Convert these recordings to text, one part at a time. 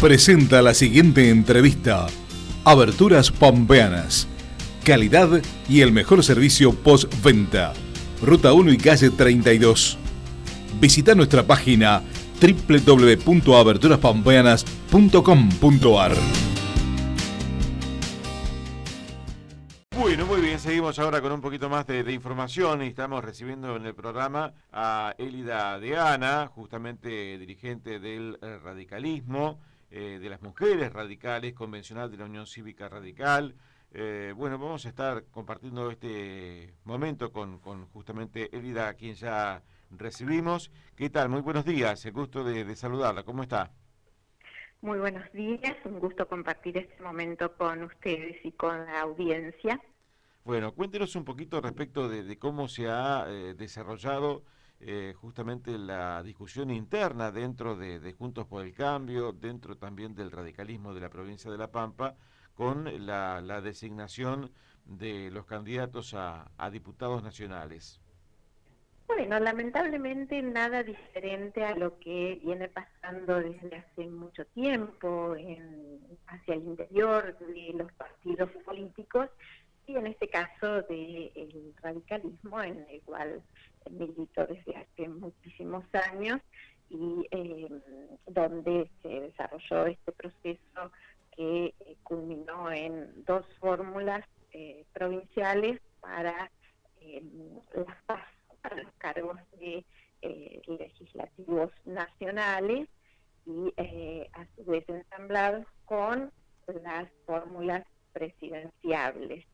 presenta la siguiente entrevista. Aberturas Pampeanas. Calidad y el mejor servicio postventa. Ruta 1 y calle 32. Visita nuestra página www.aberturaspampeanas.com.ar. Bueno, muy bien, seguimos ahora con un poquito más de, información y estamos recibiendo en el programa a Elida Deana, justamente dirigente del eh, radicalismo, eh, de las mujeres radicales, convencional de la Unión Cívica Radical. Eh, bueno, vamos a estar compartiendo este momento con, con justamente Elida, a quien ya recibimos. ¿Qué tal? Muy buenos días, el gusto de, saludarla. ¿Cómo está? Muy buenos días, un gusto compartir este momento con ustedes y con la audiencia. Bueno, cuéntenos un poquito respecto de, cómo se ha eh, desarrollado eh, justamente la discusión interna dentro de, Juntos por el Cambio, dentro también del radicalismo de la provincia de La Pampa, con la, designación de los candidatos a diputados nacionales. Bueno, lamentablemente nada diferente a lo que viene pasando desde hace mucho tiempo en, hacia el interior de los partidos políticos y en este caso del radicalismo en el cual milito desde hace muchísimos años y eh, donde se desarrolló este proceso que eh, culminó en dos fórmulas eh, provinciales para las para los cargos de legislativos nacionales y a su vez ensamblados con las fórmulas presidenciables.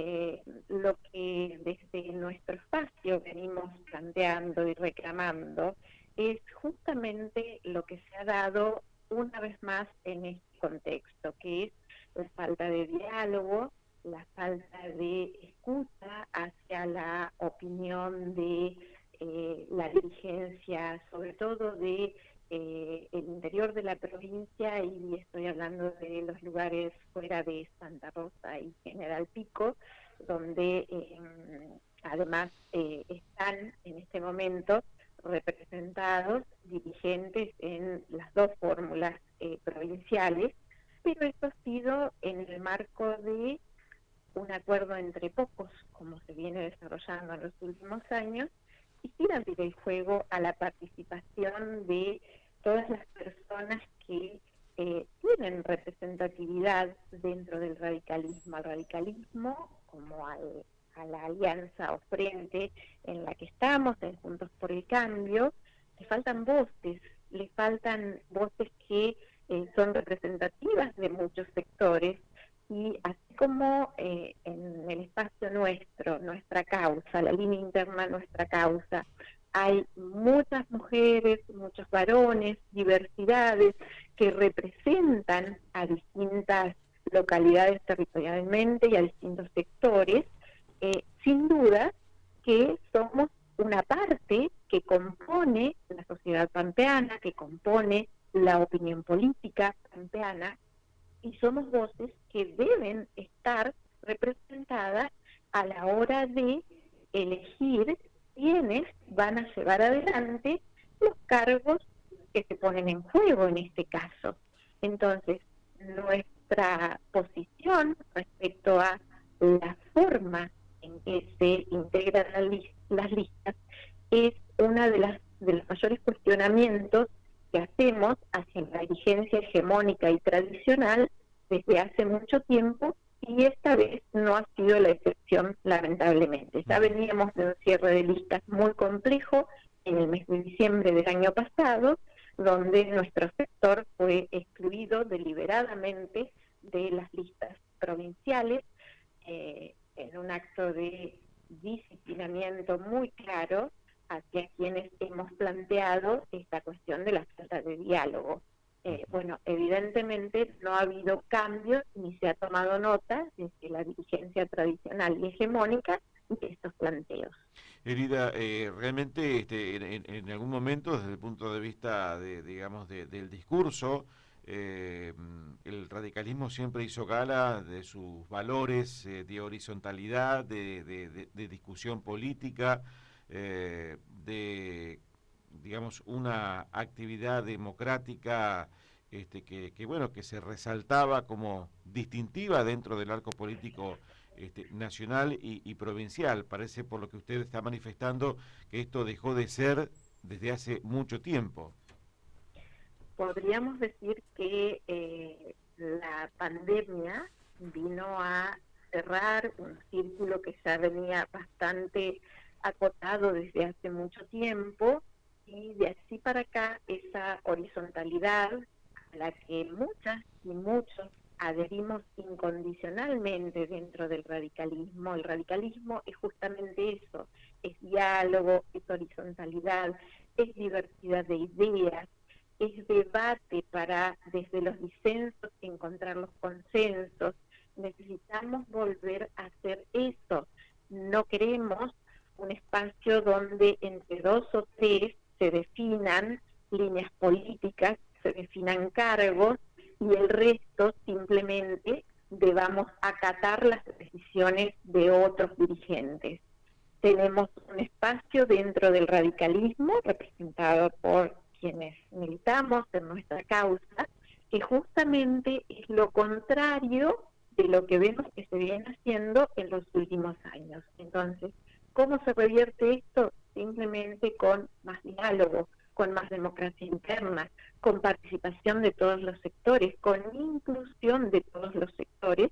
Eh, lo que desde nuestro espacio venimos planteando y reclamando es justamente lo que se ha dado una vez más en este contexto, que es la falta de diálogo, la falta de escucha hacia la opinión de eh, la dirigencia, sobre todo de eh, el interior de la provincia y estoy hablando de los lugares fuera de Santa Rosa y General Pico, donde em, además eh, están en este momento representados dirigentes en las dos fórmulas provinciales, pero esto ha sido en el marco de un acuerdo entre pocos, como se viene desarrollando en los últimos años, y sin el juego a la participación de todas las personas que eh, tienen representatividad dentro del radicalismo, al radicalismo como a la alianza o frente en la que estamos, en Juntos por el Cambio, le faltan voces, le faltan voces que eh, son representativas de muchos sectores y así como eh, en el espacio nuestro, nuestra causa, línea interna, nuestra causa, hay muchas mujeres, muchos varones, diversidades que representan a distintas localidades territorialmente y a distintos sectores, eh, sin duda que somos una parte que compone la sociedad pampeana, que compone la opinión política pampeana y somos voces que deben estar representadas a la hora de elegir quiénes van a llevar adelante los cargos que se ponen en juego en este caso. Entonces, nuestra posición respecto a la forma en que se integran las listas es una de las de los mayores cuestionamientos que hacemos hacia la dirigencia hegemónica y tradicional desde hace mucho tiempo y esta vez no ha sido la excepción, lamentablemente. Ya veníamos de un cierre de listas muy complejo en el mes de diciembre del año pasado, donde nuestro sector fue excluido deliberadamente de las listas provinciales eh, en un acto de disciplinamiento muy claro hacia quienes hemos planteado esta cuestión de la falta de diálogo. Eh, bueno, evidentemente no ha habido cambios ni se ha tomado nota desde la dirigencia tradicional y hegemónica de estos planteos. Herida, eh, realmente este, en, algún momento, desde el punto de vista, de, digamos, del discurso, eh, el radicalismo siempre hizo gala de sus valores de horizontalidad, de, de discusión política, de digamos, una actividad democrática este, que, bueno, que se resaltaba como distintiva dentro del arco político este, nacional y, provincial. Parece por lo que usted está manifestando que esto dejó de ser desde hace mucho tiempo. Podríamos decir que eh, la pandemia vino a cerrar un círculo que ya venía bastante acotado desde hace mucho tiempo y de así para acá esa horizontalidad a la que muchas y muchos adherimos incondicionalmente dentro del radicalismo. El radicalismo es justamente eso, es diálogo, es horizontalidad, es diversidad de ideas, es debate para desde los disensos encontrar los consensos. Necesitamos volver a hacer eso. No queremos un espacio donde entre dos o tres se definan líneas políticas, se definan cargos y el resto simplemente debamos acatar las decisiones de otros dirigentes. Tenemos un espacio dentro del radicalismo representado por quienes militamos en nuestra causa, que justamente es lo contrario de lo que vemos que se viene haciendo en los últimos años. Entonces, ¿cómo se revierte esto? Simplemente con más diálogo, con más democracia interna, con participación de todos los sectores, con inclusión de todos los sectores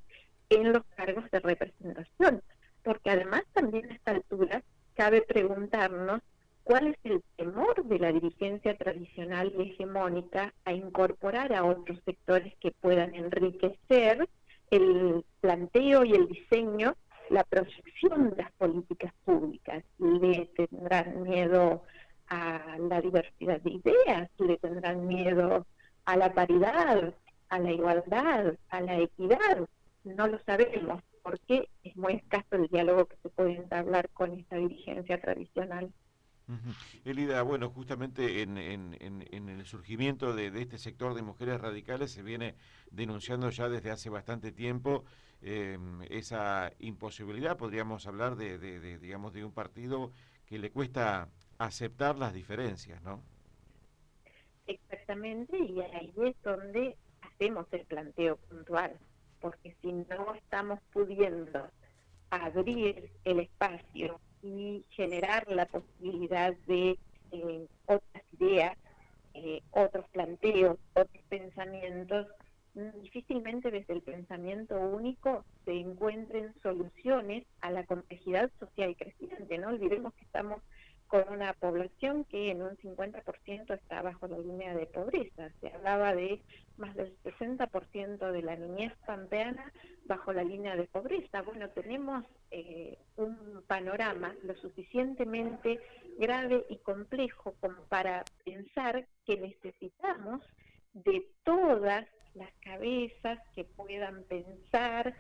en los cargos de representación. Porque además también a esta altura cabe preguntarnos cuál es el temor de la dirigencia tradicional y hegemónica a incorporar a otros sectores que puedan enriquecer el planteo y el diseño, la proyección de las políticas públicas. Le tendrán miedo a la diversidad de ideas, le tendrán miedo a la paridad, a la igualdad, a la equidad. No lo sabemos porque es muy escaso el diálogo que se puede entablar con esta dirigencia tradicional. Elida, bueno, justamente en, el surgimiento de, este sector de mujeres radicales se viene denunciando ya desde hace bastante tiempo eh, esa imposibilidad, podríamos hablar de, de, digamos, de un partido que le cuesta aceptar las diferencias, ¿no? Exactamente, y ahí es donde hacemos el planteo puntual, porque si no estamos pudiendo abrir el espacio y generar la posibilidad de eh, otras ideas, eh, otros planteos, otros pensamientos, difícilmente desde el pensamiento único se encuentren soluciones a la complejidad social creciente. No olvidemos que estamos con una población que en un 50% está bajo la línea de pobreza. Se hablaba de más del 60% de la niñez pampeana bajo la línea de pobreza. Bueno, tenemos eh, un panorama lo suficientemente grave y complejo como para pensar que necesitamos de todas las cabezas que puedan pensar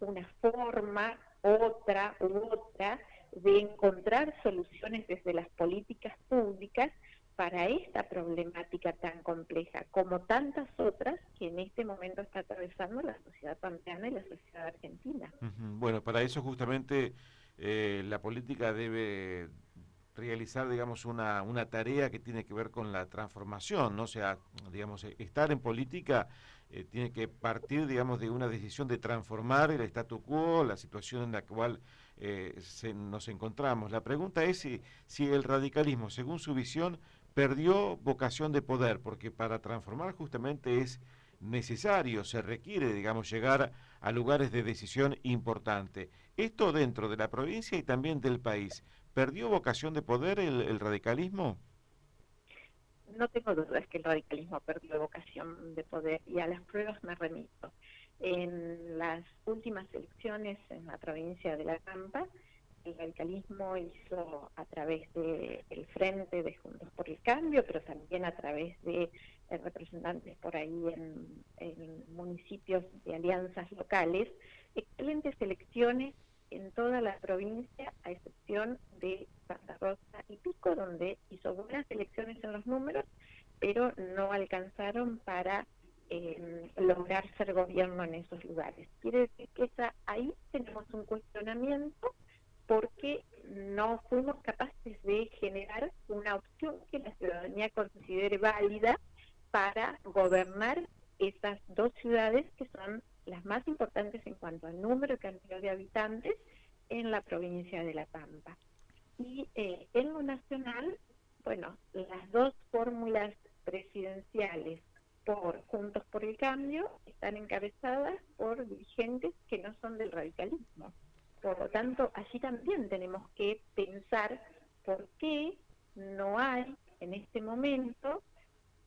una forma, otra u otra, de encontrar soluciones desde las políticas públicas para esta problemática tan compleja, como tantas otras que en este momento está atravesando la sociedad pampeana y la sociedad argentina. Bueno, para eso justamente eh, la política debe realizar, digamos, una, una tarea que tiene que ver con la transformación, ¿no? O sea, digamos, estar en política eh, tiene que partir, digamos, de una decisión de transformar el statu quo, la situación en la cual eh, nos encontramos. La pregunta es si, si el radicalismo, según su visión, perdió vocación de poder, porque para transformar justamente es necesario, se requiere, digamos, llegar a lugares de decisión importante. Esto dentro de la provincia y también del país. ¿Perdió vocación de poder el radicalismo? no tengo dudas que el radicalismo perdió vocación de poder y a las pruebas me remito. En las últimas elecciones en la provincia de La Pampa, el radicalismo hizo a través del el Frente de Juntos por el Cambio, pero también a través de eh, representantes por ahí en municipios de alianzas locales, excelentes elecciones en toda la provincia, a excepción de Santa Rosa y Pico, donde hizo buenas elecciones en los números, pero no alcanzaron para em, lograr ser gobierno en esos lugares. Quiere decir que ahí tenemos un cuestionamiento porque no fuimos capaces de generar una opción que la ciudadanía considere válida para gobernar esas dos ciudades que son las más importantes en cuanto al número y cantidad de habitantes en la provincia de La Pampa. Y eh, en lo nacional, bueno, las dos fórmulas presidenciales por Juntos por el Cambio están encabezadas por dirigentes que no son del radicalismo. Por lo tanto, allí también tenemos que pensar por qué no hay en este momento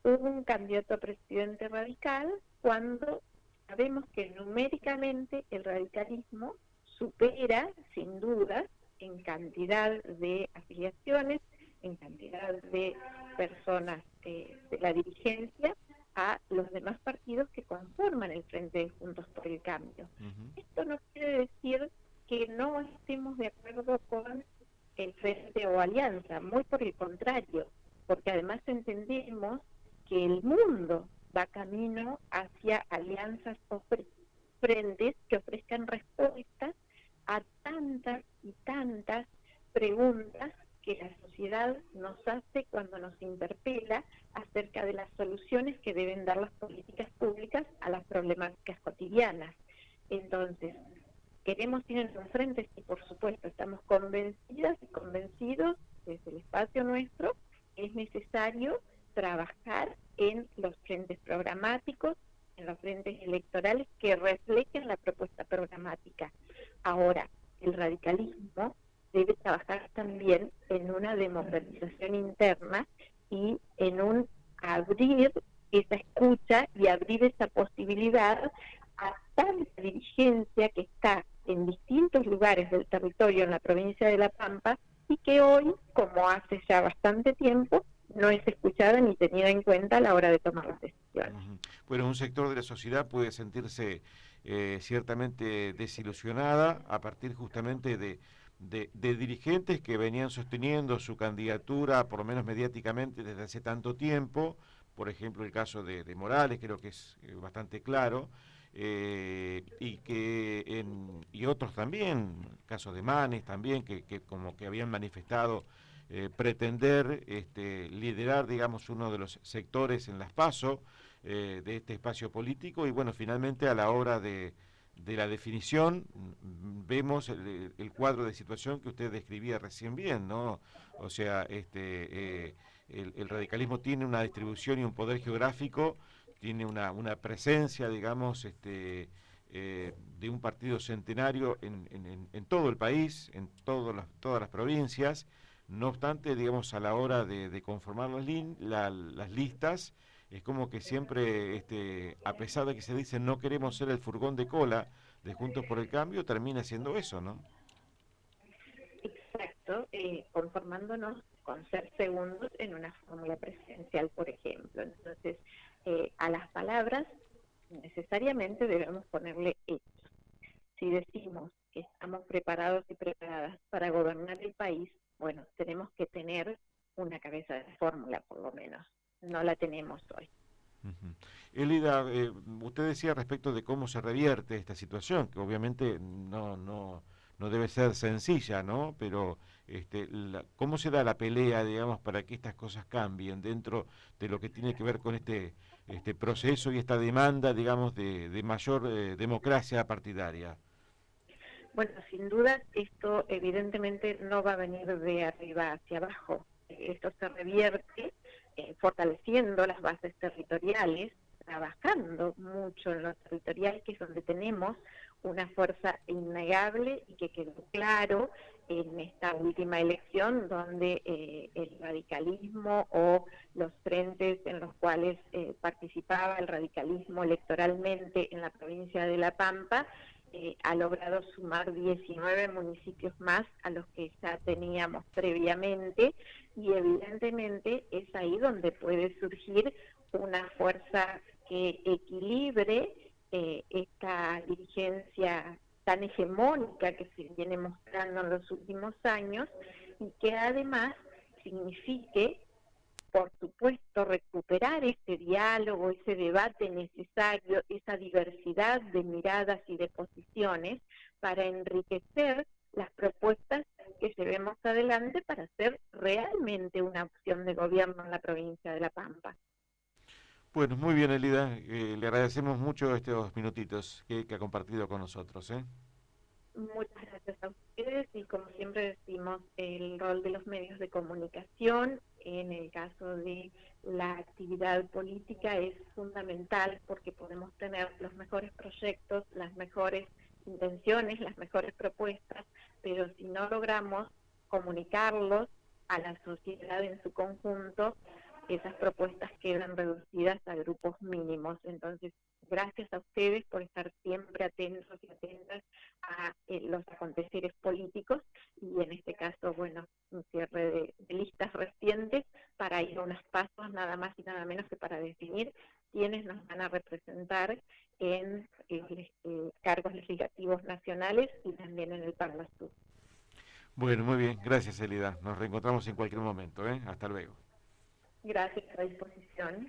un candidato a presidente radical cuando sabemos que numéricamente el radicalismo supera, sin duda, en cantidad de afiliaciones, en cantidad de personas de la dirigencia, a los demás partidos que conforman el Frente de Juntos por el Cambio. Esto no quiere decir que no estemos de acuerdo con el Frente o Alianza, muy por el contrario, porque además entendemos que el mundo va camino hacia alianzas o frentes que ofrezcan respuestas a tantas y tantas preguntas que la sociedad nos hace cuando nos interpela acerca de las soluciones que deben dar las políticas públicas a las problemáticas cotidianas. Entonces, queremos ir frentes y por supuesto estamos convencidas y convencidos desde el espacio nuestro, es necesario trabajar en los frentes programáticos, en los frentes electorales que reflejen la propuesta programática. Ahora, el radicalismo debe trabajar también en una democratización interna y en un abrir esa escucha y abrir esa posibilidad a tanta dirigencia que está en distintos lugares del territorio en la provincia de La Pampa y que hoy, como hace ya bastante tiempo, no es escuchada ni tenida en cuenta a la hora de tomar las decisiones. Bueno, un sector de la sociedad puede sentirse eh, ciertamente desilusionada a partir justamente de de, dirigentes que venían sosteniendo su candidatura, por lo menos mediáticamente, desde hace tanto tiempo, por ejemplo el caso de, Morales, creo que es eh, bastante claro, eh, y que en, y otros también, el caso de Manes también, que, como que habían manifestado eh, pretender este, liderar, digamos, uno de los sectores en las PASO de este espacio político, y bueno, finalmente a la hora de de la definición vemos el, cuadro de situación que usted describía recién bien, ¿no? O sea, este, eh, el, radicalismo tiene una distribución y un poder geográfico, tiene una, presencia, digamos, este, eh, de un partido centenario en, todo el país, en todas las provincias. No obstante, digamos, a la hora de, conformar las, las listas, es como que siempre, este, a pesar de que se dice no queremos ser el furgón de cola de Juntos por el Cambio, termina siendo eso, ¿no? Exacto, eh, conformándonos con ser segundos en una fórmula presidencial, por ejemplo. Entonces, eh, a las palabras necesariamente debemos ponerle hechos. Si decimos que estamos preparados y preparadas para gobernar el país, bueno, tenemos que tener una cabeza de fórmula, por lo menos no la tenemos hoy. Elida, eh, usted decía respecto de cómo se revierte esta situación, que obviamente no, no, no debe ser sencilla, ¿no? Pero este, ¿cómo se da la pelea, digamos, para que estas cosas cambien dentro de lo que tiene que ver con este, este proceso y esta demanda, digamos, de, de mayor eh, democracia partidaria? Bueno, sin duda esto evidentemente no va a venir de arriba hacia abajo. Esto se revierte eh, fortaleciendo las bases territoriales, trabajando mucho en lo territorial, que es donde tenemos una fuerza innegable y que quedó claro en esta última elección, donde eh, el radicalismo o los frentes en los cuales eh, participaba el radicalismo electoralmente en la provincia de La Pampa eh, ha logrado sumar 19 municipios más a los que ya teníamos previamente y evidentemente es ahí donde puede surgir una fuerza que equilibre eh, esta dirigencia tan hegemónica que se viene mostrando en los últimos años y que además signifique por supuesto, recuperar ese diálogo, ese debate necesario, esa diversidad de miradas y de posiciones para enriquecer las propuestas que llevemos adelante para hacer realmente una opción de gobierno en la provincia de La Pampa. Bueno, muy bien, Elida. Eh, le agradecemos mucho estos minutitos que, ha compartido con nosotros. ¿eh? Muchas gracias a ustedes y como siempre decimos, el rol de los medios de comunicación en el caso de la actividad política es fundamental porque podemos tener los mejores proyectos, las mejores intenciones, las mejores propuestas, pero si no logramos comunicarlos a la sociedad en su conjunto, esas propuestas quedan reducidas a grupos mínimos. Entonces, gracias a ustedes por estar siempre atentos y atentas a eh, los aconteceres políticos y en este caso, bueno, un cierre de, listas recientes para ir a unos pasos nada más y nada menos que para definir quiénes nos van a representar en eh, eh, cargos legislativos nacionales y también en el Parlamento. Bueno, muy bien. Gracias, Elida. Nos reencontramos en cualquier momento. ¿eh? Hasta luego. Gracias, a disposición.